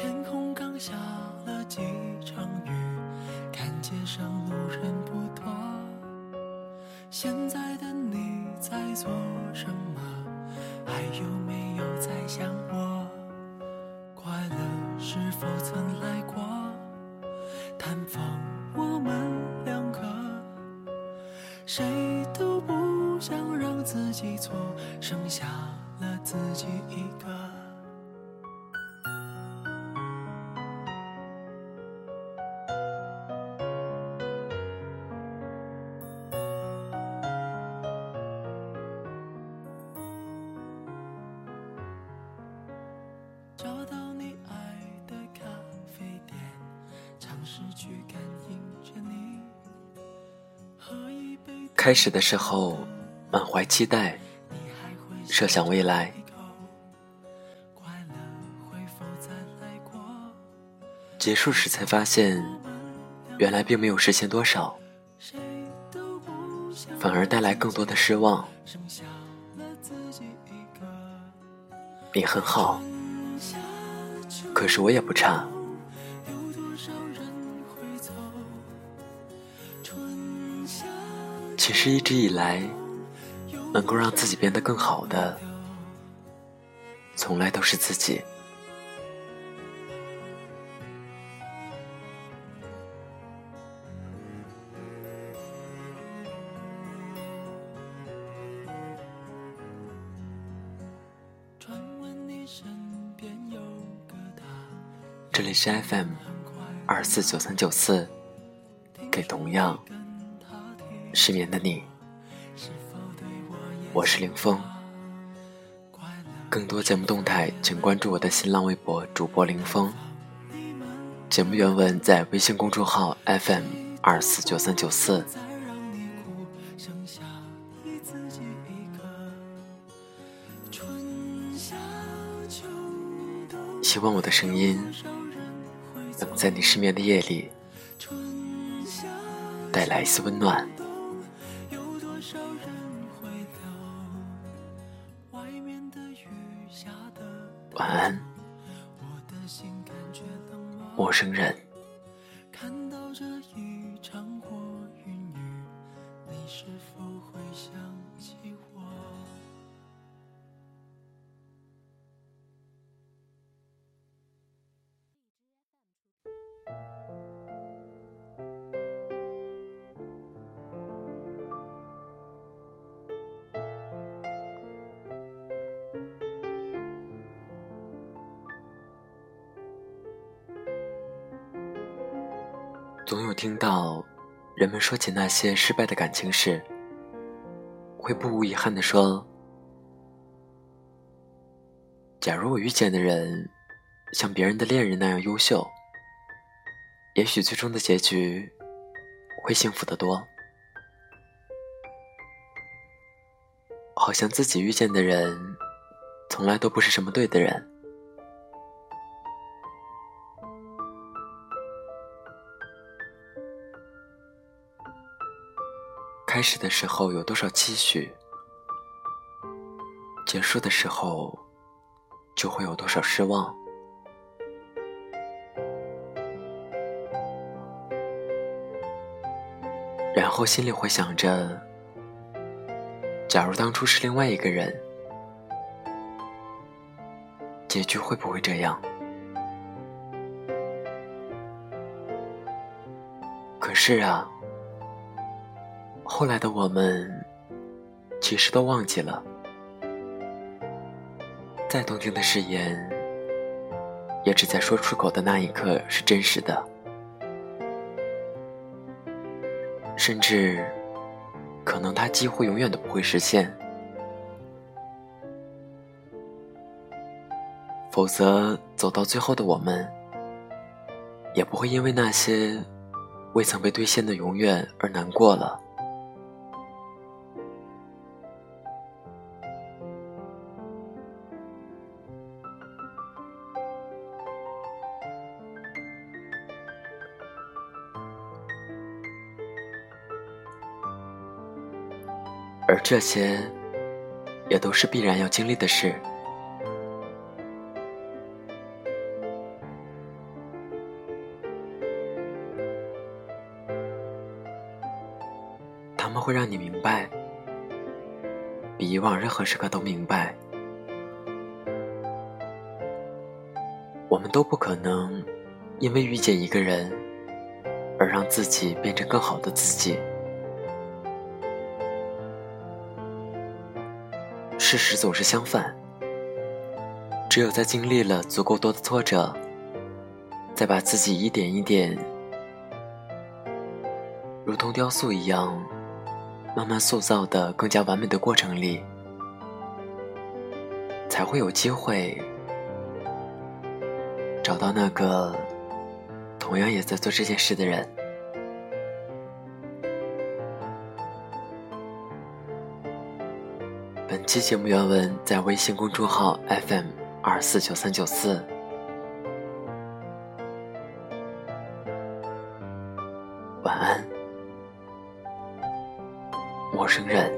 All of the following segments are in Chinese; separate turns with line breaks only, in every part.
天空刚下了几场雨，看街上路人不多。现在的你在做什么？还有没有在想我？快乐是否曾来过？探访我们两个，谁都不想让自己错，剩下了自己一个。
开始的时候满怀期待，设想未来，结束时才发现，原来并没有实现多少，反而带来更多的失望。你很好，可是我也不差。一直以来，能够让自己变得更好的，从来都是自己。这里是 FM 二四九三九四，给同样，失眠的你，
我
是林峰。更多节目动态，请关注我的新浪微博主播林峰。节目原文在微信公众号 FM 二四九三九四。希望我的声音能在你失眠的夜里带来一丝温暖。
少人会留？外面的雨下的
晚安，
我的心感觉冷漠。
陌生人。总有听到人们说起那些失败的感情时，会不无遗憾地说：“假如我遇见的人像别人的恋人那样优秀，也许最终的结局会幸福得多。”好像自己遇见的人，从来都不是什么对的人。开始的时候有多少期许，结束的时候就会有多少失望。然后心里会想着，假如当初是另外一个人，结局会不会这样？可是啊。后来的我们，其实都忘记了，再动听的誓言，也只在说出口的那一刻是真实的，甚至，可能它几乎永远都不会实现。否则，走到最后的我们，也不会因为那些未曾被兑现的永远而难过了。而这些也都是必然要经历的事。他们会让你明白比以往任何时刻都明白。我们都不可能因为遇见一个人而让自己变成更好的自己。事实总是相反，只有在经历了足够多的挫折，再把自己一点一点，如同雕塑一样。慢慢塑造的更加完美的过程里，才会有机会找到那个同样也在做这件事的人。期节目原文在微信公众号 FM 二四九三九四。晚安。陌生人。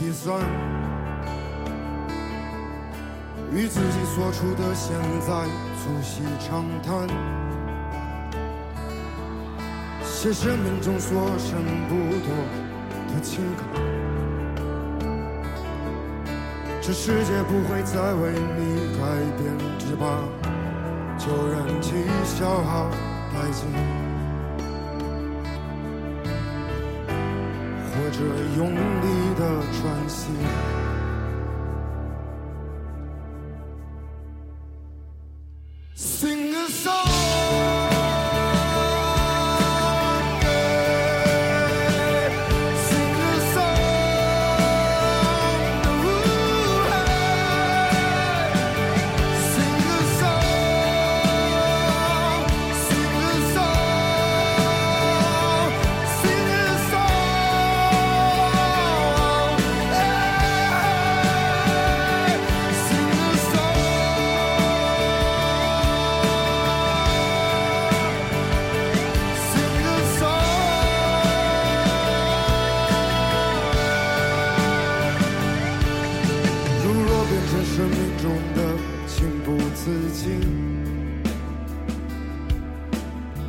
第三，与自己所处的现在促膝长谈。写生命中所剩不多的情感，这世界不会再为你改变，只把旧人气消耗殆尽，这用力的喘息。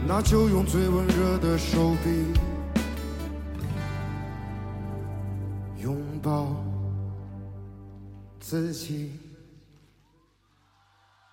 那就用最温热的手臂，拥抱自己。